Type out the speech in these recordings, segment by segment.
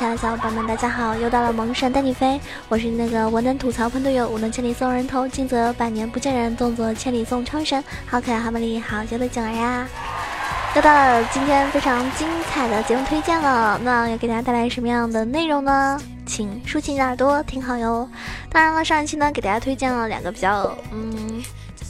亲爱的小伙伴们，大家好！又到了萌神带你飞，我是那个我能吐槽喷队友，我能千里送人头，近则百年不见人，动作千里送超神，好可爱，好美丽，好娇的景儿呀！又到了今天非常精彩的节目推荐了，那要给大家带来什么样的内容呢？请竖起你的耳朵听好哟！当然了，上一期呢给大家推荐了两个比较嗯。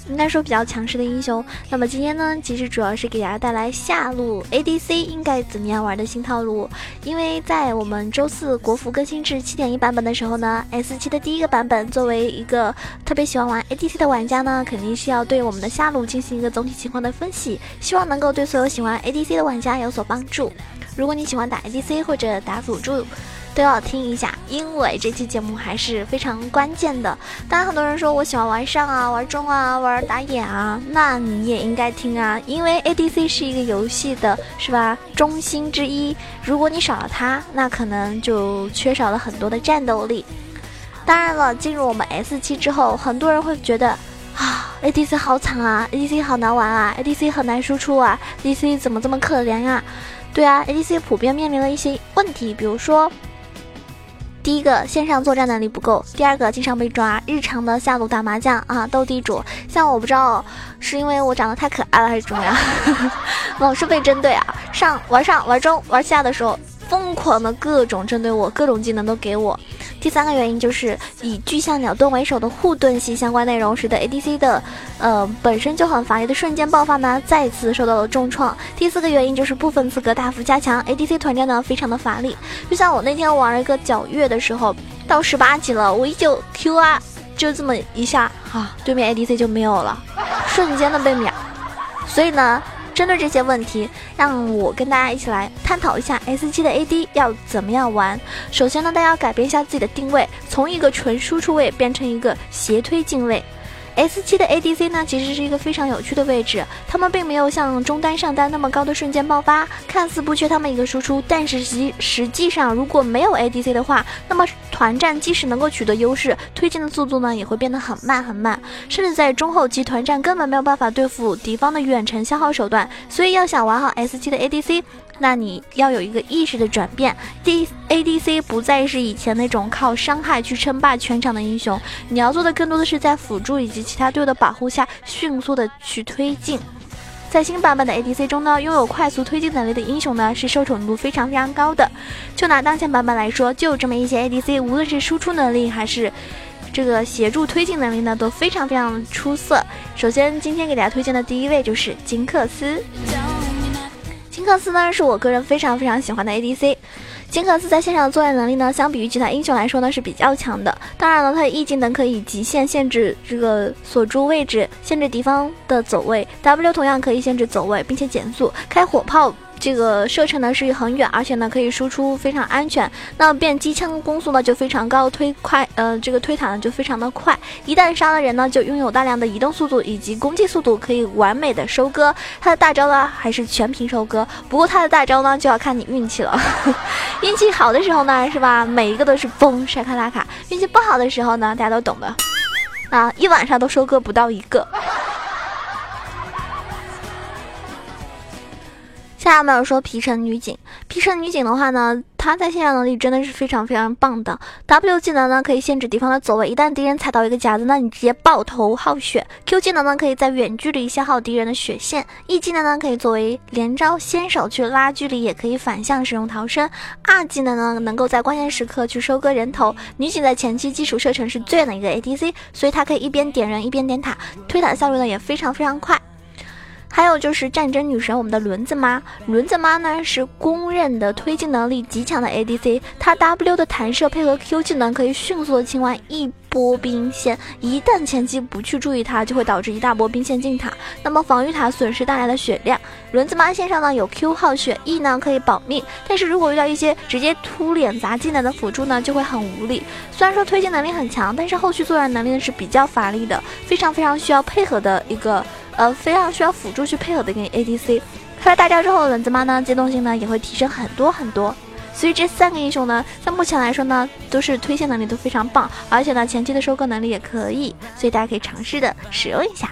应该说比较强势的英雄。那么今天呢，其实主要是给大家带来下路 ADC 应该怎么样玩的新套路。因为在我们周四国服更新至七点一版本的时候呢，S 七的第一个版本，作为一个特别喜欢玩 ADC 的玩家呢，肯定是要对我们的下路进行一个总体情况的分析，希望能够对所有喜欢 ADC 的玩家有所帮助。如果你喜欢打 ADC 或者打辅助，都要听一下，因为这期节目还是非常关键的。当然，很多人说我喜欢玩上啊、玩中啊、玩打野啊，那你也应该听啊，因为 ADC 是一个游戏的，是吧？中心之一。如果你少了它，那可能就缺少了很多的战斗力。当然了，进入我们 S 期之后，很多人会觉得啊，ADC 好惨啊，ADC 好难玩啊，ADC 很难输出啊，ADC 怎么这么可怜啊？对啊，ADC 普遍面临了一些问题，比如说。第一个线上作战能力不够，第二个经常被抓，日常的下路打麻将啊，斗地主。像我不知道是因为我长得太可爱了还是怎么样，老是被针对啊。上玩上玩中玩下的时候，疯狂的各种针对我，各种技能都给我。第三个原因就是以巨象鸟盾为首的护盾系相关内容，使得 ADC 的，呃本身就很乏力的瞬间爆发呢，再次受到了重创。第四个原因就是部分资格大幅加强，ADC 团战呢非常的乏力。就像我那天玩了一个皎月的时候，到十八级了，我一就 Q 啊，就这么一下啊，对面 ADC 就没有了，瞬间的被秒。所以呢。针对这些问题，让我跟大家一起来探讨一下 S 七的 AD 要怎么样玩。首先呢，大家要改变一下自己的定位，从一个纯输出位变成一个斜推进位。S 七的 ADC 呢，其实是一个非常有趣的位置，他们并没有像中单上单那么高的瞬间爆发，看似不缺他们一个输出，但是实实际上如果没有 ADC 的话，那么团战即使能够取得优势，推进的速度呢也会变得很慢很慢，甚至在中后期团战根本没有办法对付敌方的远程消耗手段，所以要想玩好 S 七的 ADC。那你要有一个意识的转变，D A D C 不再是以前那种靠伤害去称霸全场的英雄，你要做的更多的是在辅助以及其他队友的保护下，迅速的去推进。在新版本的 A D C 中呢，拥有快速推进能力的英雄呢，是受宠度非常非常高的。就拿当前版本来说，就有这么一些 A D C，无论是输出能力还是这个协助推进能力呢，都非常非常出色。首先，今天给大家推荐的第一位就是金克斯。克斯呢是我个人非常非常喜欢的 ADC，金克斯在线上的作战能力呢，相比于其他英雄来说呢是比较强的。当然了，他的 E 技能可以极限限制这个锁住位置，限制敌方的走位；W 同样可以限制走位，并且减速，开火炮。这个射程呢是很远，而且呢可以输出非常安全。那变机枪攻速呢就非常高，推快呃这个推塔呢就非常的快。一旦杀了人呢，就拥有大量的移动速度以及攻击速度，可以完美的收割。他的大招呢还是全屏收割，不过他的大招呢就要看你运气了。运气好的时候呢是吧，每一个都是崩晒卡拉卡；运气不好的时候呢，大家都懂的啊，一晚上都收割不到一个。下面有说皮城女警，皮城女警的话呢，她在线上能力真的是非常非常棒的。W 技能呢可以限制敌方的走位，一旦敌人踩到一个夹子，那你直接爆头耗血。Q 技能呢可以在远距离消耗敌人的血线。E 技能呢可以作为连招先手去拉距离，也可以反向使用逃生。R 技能呢能够在关键时刻去收割人头。女警在前期基础射程是最远的一个 ADC，所以她可以一边点人一边点塔，推塔效率呢也非常非常快。还有就是战争女神，我们的轮子妈。轮子妈呢是公认的推进能力极强的 ADC，她 W 的弹射配合 Q 技能，可以迅速的清完一波兵线。一旦前期不去注意它，就会导致一大波兵线进塔，那么防御塔损失带来的血量。轮子妈线上呢有 Q 耗血，E 呢可以保命，但是如果遇到一些直接突脸砸技能的辅助呢，就会很无力。虽然说推进能力很强，但是后续作战能力呢是比较乏力的，非常非常需要配合的一个。呃，非常需要辅助去配合的一个 ADC，开了大招之后，轮子妈呢机动性呢也会提升很多很多。所以这三个英雄呢，在目前来说呢，都是推线能力都非常棒，而且呢前期的收割能力也可以，所以大家可以尝试的使用一下。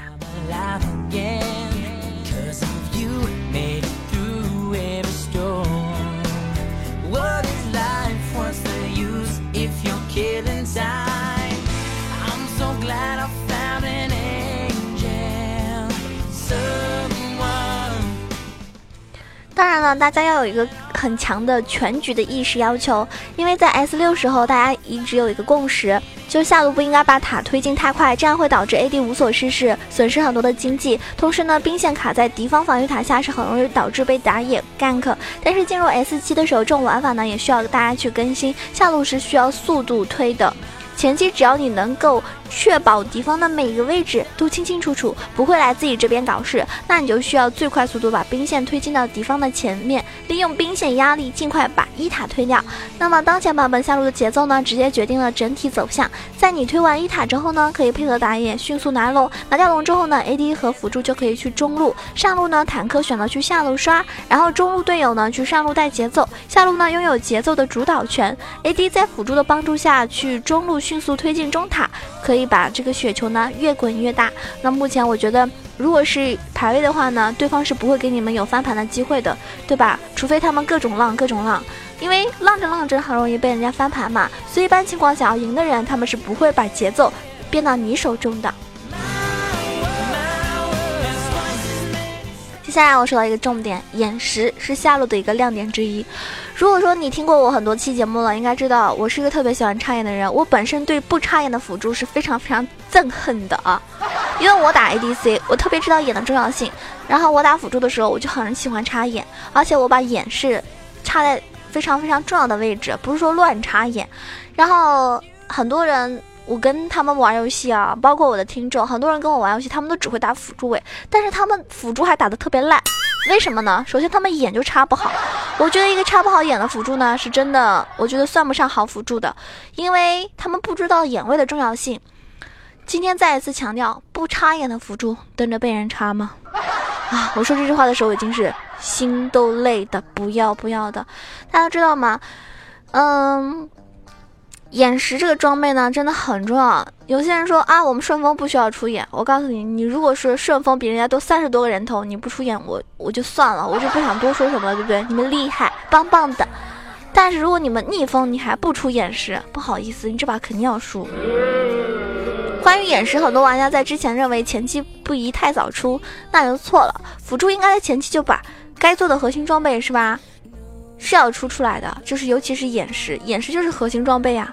当然了，大家要有一个很强的全局的意识要求，因为在 S 六时候，大家一直有一个共识，就是下路不应该把塔推进太快，这样会导致 AD 无所事事，损失很多的经济。同时呢，兵线卡在敌方防御塔下是很容易导致被打野 gank。但是进入 S 七的时候，这种玩法呢也需要大家去更新，下路是需要速度推的。前期只要你能够确保敌方的每一个位置都清清楚楚，不会来自己这边搞事，那你就需要最快速度把兵线推进到敌方的前面，利用兵线压力尽快把一塔推掉。那么当前版本下路的节奏呢，直接决定了整体走向。在你推完一塔之后呢，可以配合打野迅速拿龙，拿掉龙之后呢，AD 和辅助就可以去中路，上路呢坦克选择去下路刷，然后中路队友呢去上路带节奏，下路呢拥有节奏的主导权，AD 在辅助的帮助下去中路。迅速推进中塔，可以可以把这个雪球呢越滚越大。那目前我觉得，如果是排位的话呢，对方是不会给你们有翻盘的机会的，对吧？除非他们各种浪各种浪，因为浪着浪着很容易被人家翻盘嘛。所以一般情况下要赢的人，他们是不会把节奏变到你手中的。下来我说到一个重点，眼石是下路的一个亮点之一。如果说你听过我很多期节目了，应该知道我是一个特别喜欢插眼的人。我本身对不插眼的辅助是非常非常憎恨的啊，因为我打 ADC，我特别知道眼的重要性。然后我打辅助的时候，我就很喜欢插眼，而且我把眼是插在非常非常重要的位置，不是说乱插眼。然后很多人。我跟他们玩游戏啊，包括我的听众，很多人跟我玩游戏，他们都只会打辅助位，但是他们辅助还打得特别烂，为什么呢？首先他们眼就插不好，我觉得一个插不好眼的辅助呢，是真的，我觉得算不上好辅助的，因为他们不知道眼位的重要性。今天再一次强调，不插眼的辅助等着被人插吗？啊，我说这句话的时候已经是心都累的不要不要的，大家知道吗？嗯。眼石这个装备呢，真的很重要。有些人说啊，我们顺风不需要出眼。我告诉你，你如果是顺风比人家多三十多个人头，你不出眼，我我就算了，我就不想多说什么了，对不对？你们厉害，棒棒的。但是如果你们逆风，你还不出眼石，不好意思，你这把肯定要输。关于眼石，很多玩家在之前认为前期不宜太早出，那就错了。辅助应该在前期就把该做的核心装备是吧？是要出出来的，就是尤其是眼石，眼石就是核心装备啊。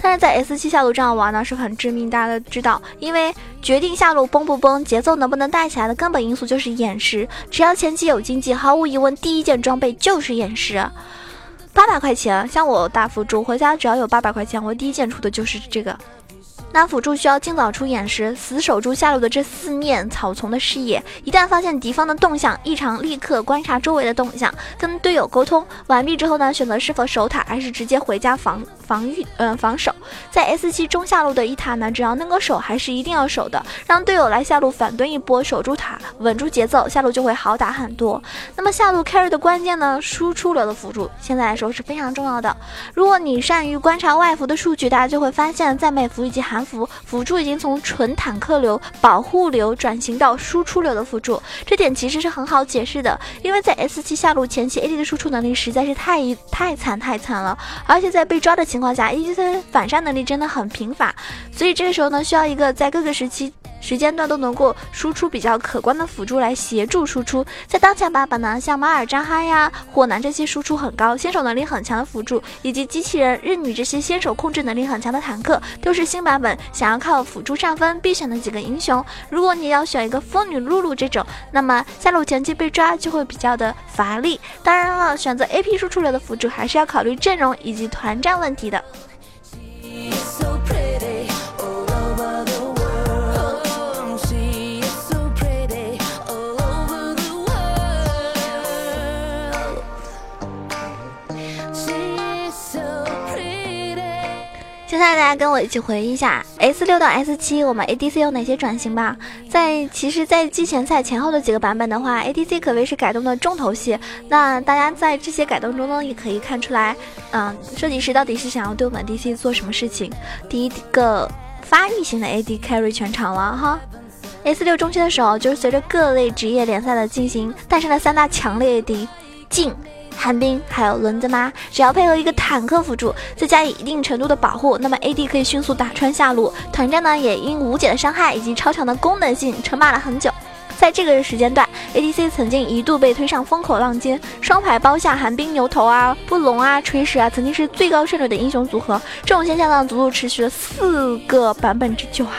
但是在 S 七下路这样玩呢是很致命，大家都知道，因为决定下路崩不崩、节奏能不能带起来的根本因素就是眼石。只要前期有经济，毫无疑问，第一件装备就是眼石。八百块钱，像我打辅助回家只要有八百块钱，我第一件出的就是这个。那辅助需要尽早出眼时，死守住下路的这四面草丛的视野。一旦发现敌方的动向异常，立刻观察周围的动向，跟队友沟通完毕之后呢，选择是否守塔，还是直接回家防防御，嗯，防守。在 S 七中下路的一塔呢，只要能够守，还是一定要守的，让队友来下路反蹲一波，守住塔，稳住节奏，下路就会好打很多。那么下路 carry 的关键呢，输出流的辅助现在来说是非常重要的。如果你善于观察外服的数据，大家就会发现，在美服以及韩。服辅助已经从纯坦克流、保护流转型到输出流的辅助，这点其实是很好解释的，因为在 S 七下路前期，AD 的输出能力实在是太太惨太惨了，而且在被抓的前情况下一级的反杀能力真的很贫乏，所以这个时候呢，需要一个在各个时期。时间段都能够输出比较可观的辅助来协助输出，在当前版本呢，像马尔扎哈呀、火男这些输出很高、先手能力很强的辅助，以及机器人、日女这些先手控制能力很强的坦克，都是新版本想要靠辅助上分必选的几个英雄。如果你要选一个风女露露这种，那么下路前期被抓就会比较的乏力。当然了，选择 AP 输出流的辅助还是要考虑阵容以及团战问题的。接下来大家跟我一起回忆一下 S 六到 S 七，我们 ADC 有哪些转型吧？在其实，在季前赛前后的几个版本的话，ADC 可谓是改动的重头戏。那大家在这些改动中呢，也可以看出来，嗯，设计师到底是想要对我们 ADC 做什么事情？第一个发育型的 AD carry 全场了哈。S 六中期的时候，就是随着各类职业联赛的进行，诞生了三大强烈 AD，镜。寒冰还有轮子妈，只要配合一个坦克辅助，再加以一定程度的保护，那么 AD 可以迅速打穿下路。团战呢，也因无解的伤害以及超强的功能性称霸了很久。在这个时间段，ADC 曾经一度被推上风口浪尖，双排包下寒冰牛头啊、布隆啊、锤石啊，曾经是最高胜率的英雄组合。这种现象呢，足足持续了四个版本之久啊。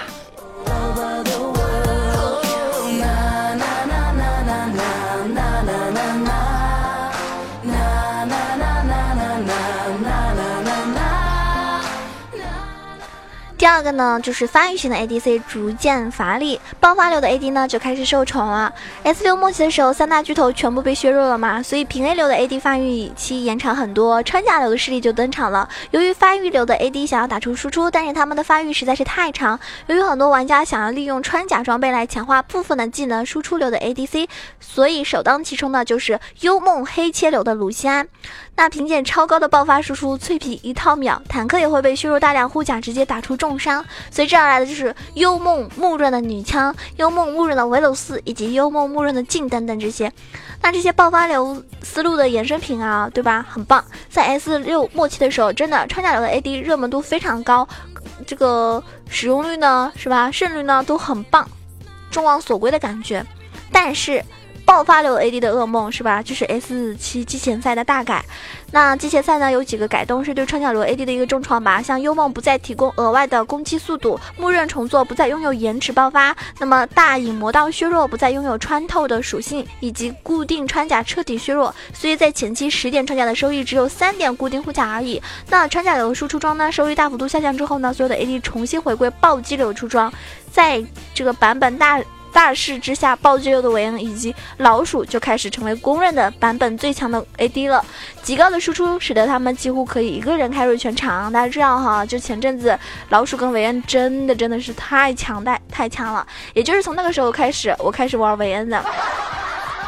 第二个呢，就是发育型的 ADC 逐渐乏力，爆发流的 AD 呢就开始受宠了。S 六末期的时候，三大巨头全部被削弱了嘛，所以平 A 流的 AD 发育期延长很多，穿甲流的势力就登场了。由于发育流的 AD 想要打出输出，但是他们的发育实在是太长，由于很多玩家想要利用穿甲装备来强化部分的技能，输出流的 ADC，所以首当其冲的就是幽梦黑切流的卢锡安。那凭借超高的爆发输出，脆皮一套秒，坦克也会被削弱大量护甲，直接打出重伤。随之而来的就是幽梦木刃的女枪、幽梦木刃的维鲁斯以及幽梦木刃的镜等等这些。那这些爆发流思路的衍生品啊，对吧？很棒。在 S 六末期的时候，真的穿甲流的 AD 热门度非常高，这个使用率呢，是吧？胜率呢都很棒，众望所归的感觉。但是。爆发流 AD 的噩梦是吧？就是 S 七季前赛的大改。那季前赛呢有几个改动是对穿甲流 AD 的一个重创吧？像幽梦不再提供额外的攻击速度，木刃重做不再拥有延迟爆发，那么大影魔道削弱不再拥有穿透的属性，以及固定穿甲彻底削弱。所以在前期十点穿甲的收益只有三点固定护甲而已。那穿甲流输出装呢收益大幅度下降之后呢，所有的 AD 重新回归暴击流出装，在这个版本大。大势之下，暴击流的韦恩以及老鼠就开始成为公认的版本最强的 AD 了。极高的输出使得他们几乎可以一个人开瑞全场。大家知道哈，就前阵子老鼠跟韦恩真的真的是太强大太强了。也就是从那个时候开始，我开始玩韦恩的，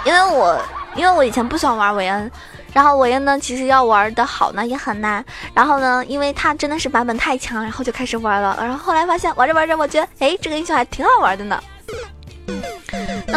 因为我因为我以前不喜欢玩韦恩，然后韦恩呢其实要玩的好呢也很难。然后呢，因为他真的是版本太强，然后就开始玩了。然后后来发现玩着玩着，我觉得哎这个英雄还挺好玩的呢。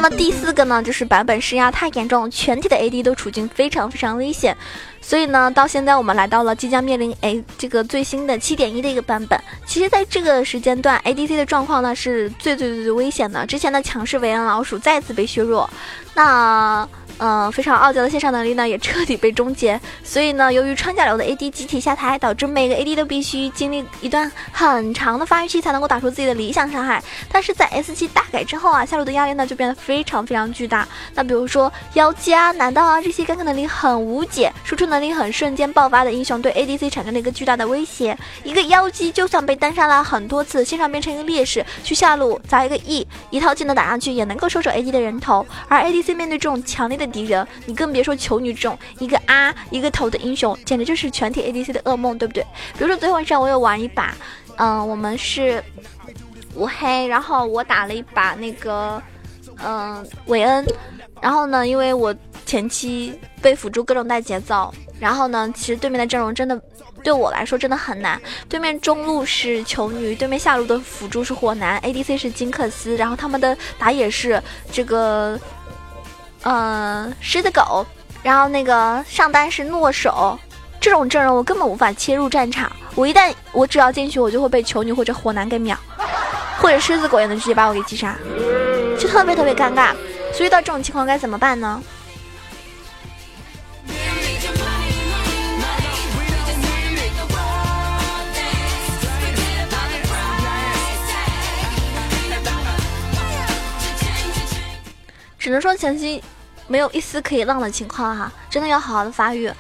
那么第四个呢，就是版本施压太严重，全体的 AD 都处境非常非常危险。所以呢，到现在我们来到了即将面临哎这个最新的七点一的一个版本。其实，在这个时间段，ADC 的状况呢是最最最最危险的。之前的强势维恩老鼠再次被削弱，那。嗯，非常傲娇的线上能力呢，也彻底被终结。所以呢，由于穿甲流的 AD 集体下台，导致每个 AD 都必须经历一段很长的发育期，才能够打出自己的理想伤害。但是在 S 七大改之后啊，下路的压力呢就变得非常非常巨大。那比如说妖姬啊、难道啊这些干克能力很无解、输出能力很瞬间爆发的英雄，对 ADC 产生了一个巨大的威胁。一个妖姬就算被单杀了很多次，线上变成一个劣势，去下路砸一个 E，一套技能打上去也能够收手 AD 的人头。而 AD C 面对这种强烈的敌人，你更别说求女这种一个啊一个头的英雄，简直就是全体 ADC 的噩梦，对不对？比如说昨天晚上我有玩一把，嗯，我们是五黑，然后我打了一把那个，嗯，韦恩，然后呢，因为我前期被辅助各种带节奏，然后呢，其实对面的阵容真的对我来说真的很难，对面中路是求女，对面下路的辅助是火男，ADC 是金克斯，然后他们的打野是这个。嗯，狮子狗，然后那个上单是诺手，这种阵容我根本无法切入战场。我一旦我只要进去，我就会被球女或者火男给秒，或者狮子狗也能直接把我给击杀，就特别特别尴尬。所以到这种情况该怎么办呢？只能说前期没有一丝可以浪的情况哈，真的要好好的发育。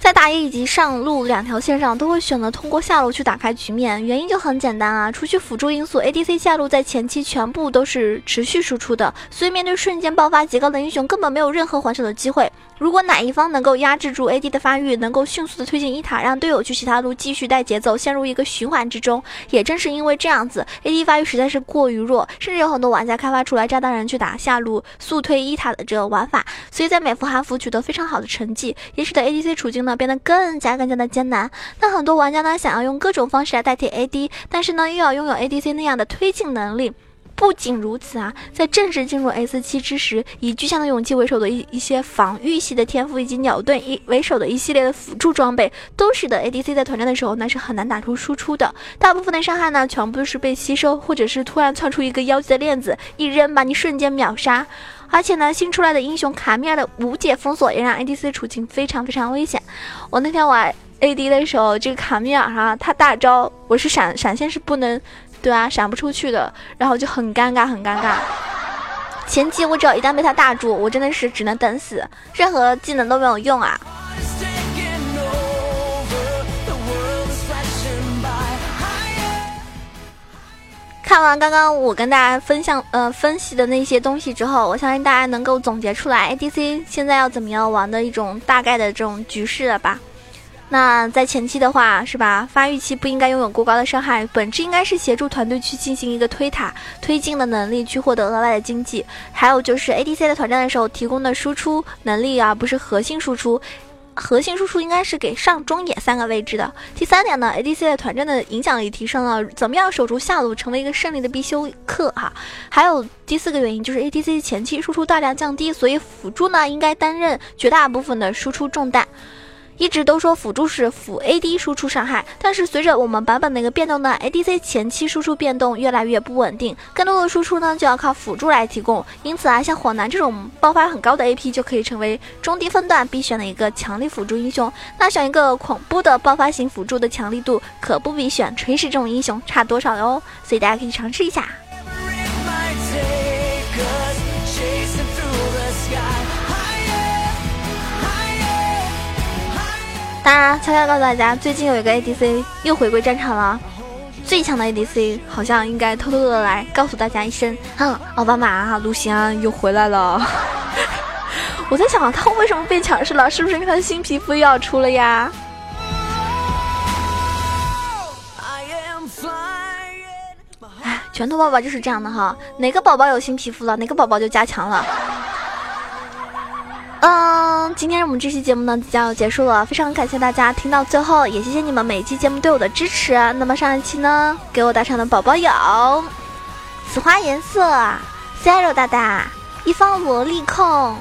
在打野以及上路两条线上，都会选择通过下路去打开局面。原因就很简单啊，除去辅助因素，ADC 下路在前期全部都是持续输出的，所以面对瞬间爆发极高的英雄，根本没有任何还手的机会。如果哪一方能够压制住 AD 的发育，能够迅速的推进一塔，让队友去其他路继续带节奏，陷入一个循环之中。也正是因为这样子，AD 发育实在是过于弱，甚至有很多玩家开发出来炸弹人去打下路速推一塔的这个玩法，所以在美服韩服取得非常好的成绩，也使得 ADC 处境呢变得更加更加的艰难。那很多玩家呢想要用各种方式来代替 AD，但是呢又要拥有 ADC 那样的推进能力。不仅如此啊，在正式进入 S 七之时，以巨象的勇气为首的一一些防御系的天赋，以及鸟盾一为首的一系列的辅助装备，都使得 ADC 在团战的时候那是很难打出输出的。大部分的伤害呢，全部都是被吸收，或者是突然窜出一个妖姬的链子，一扔把你瞬间秒杀。而且呢，新出来的英雄卡米尔的无解封锁，也让 ADC 处境非常非常危险。我那天玩 AD 的时候，这个卡米尔哈，他大招我是闪闪现是不能。对啊，闪不出去的，然后就很尴尬，很尴尬。前期我只要一旦被他大住，我真的是只能等死，任何技能都没有用啊。看完刚刚我跟大家分享呃分析的那些东西之后，我相信大家能够总结出来 ADC 现在要怎么样玩的一种大概的这种局势了吧。那在前期的话，是吧？发育期不应该拥有过高的伤害，本质应该是协助团队去进行一个推塔、推进的能力，去获得额外的经济。还有就是 ADC 在团战的时候提供的输出能力啊，不是核心输出，核心输出应该是给上中野三个位置的。第三点呢，ADC 在团战的影响力提升了，怎么样守住下路成为一个胜利的必修课哈。还有第四个原因就是 ADC 前期输出大量降低，所以辅助呢应该担任绝大部分的输出重担。一直都说辅助是辅 AD 输出伤害，但是随着我们版本的一个变动呢，ADC 前期输出变动越来越不稳定，更多的输出呢就要靠辅助来提供。因此啊，像火男这种爆发很高的 AP 就可以成为中低分段必选的一个强力辅助英雄。那选一个恐怖的爆发型辅助的强力度，可不比选锤石这种英雄差多少哟。所以大家可以尝试一下。当然，悄悄告诉大家，最近有一个 ADC 又回归战场了。最强的 ADC 好像应该偷偷的来告诉大家一声：哼，奥巴马啊，卢锡安又回来了。我在想，他为什么变强势了？是不是因为他的新皮肤又要出了呀？哎，拳头宝宝就是这样的哈，哪个宝宝有新皮肤了，哪个宝宝就加强了。嗯，今天我们这期节目呢即将要结束了，非常感谢大家听到最后，也谢谢你们每一期节目对我的支持。那么上一期呢，给我打赏的宝宝有：此花颜色、Zero 大大、一方萝莉控，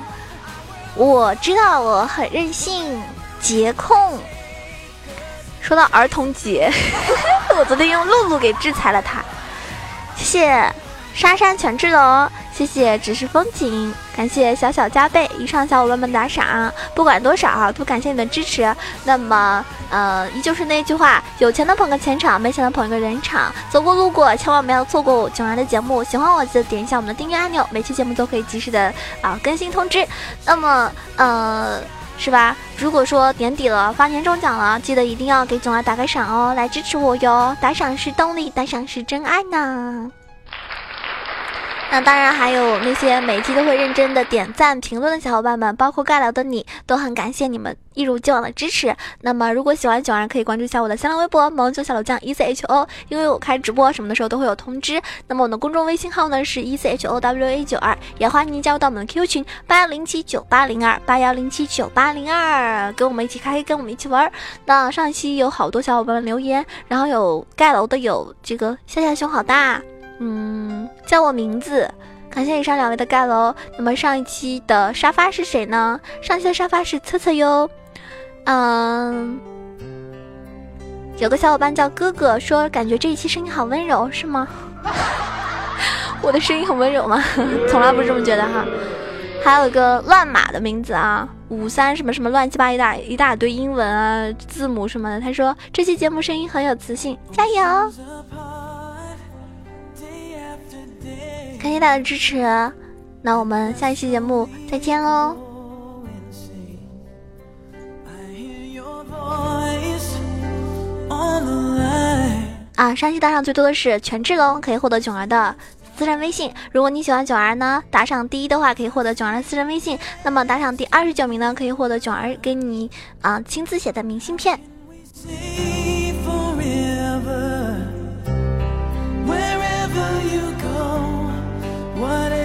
我知道我很任性，节控。说到儿童节，我昨天用露露给制裁了他，谢谢莎莎全智龙。谢谢，只是风景。感谢小小加倍，以上小伙伴们打赏，不管多少，都感谢你的支持。那么，呃，依旧是那句话，有钱的捧个钱场，没钱的捧一个人场。走过路过，千万不要错过我囧儿的节目。喜欢我记得点一下我们的订阅按钮，每期节目都可以及时的啊更新通知。那么，呃，是吧？如果说年底了发年终奖了，记得一定要给囧儿打个赏哦，来支持我哟。打赏是动力，打赏是真爱呢。那当然，还有那些每期都会认真的点赞评论的小伙伴们，包括盖楼的你，都很感谢你们一如既往的支持。那么，如果喜欢九儿，可以关注一下我的新浪微博“萌九小楼酱 E C H O”，因为我开直播什么的时候都会有通知。那么，我的公众微信号呢是 E C H O W A 九二，也欢迎您加入到我们的 QQ 群八幺零七九八零二八幺零七九八零二，跟我们一起开黑，跟我们一起玩。那上一期有好多小伙伴们留言，然后有盖楼的，有这个夏夏胸好大。嗯，叫我名字，感谢以上两位的盖楼。那么上一期的沙发是谁呢？上期的沙发是策策哟。嗯，有个小伙伴叫哥哥说，感觉这一期声音好温柔，是吗？我的声音很温柔吗？从来不是这么觉得哈。还有一个乱码的名字啊，五三什么什么乱七八一大一大堆英文啊字母什么的。他说这期节目声音很有磁性，加油。感谢大家的支持，那我们下一期节目再见喽！啊，上期打赏最多的是全智龙，可以获得囧儿的私人微信。如果你喜欢囧儿呢，打赏第一的话可以获得囧儿的私人微信。那么打赏第二十九名呢，可以获得囧儿给你啊亲自写的明信片。What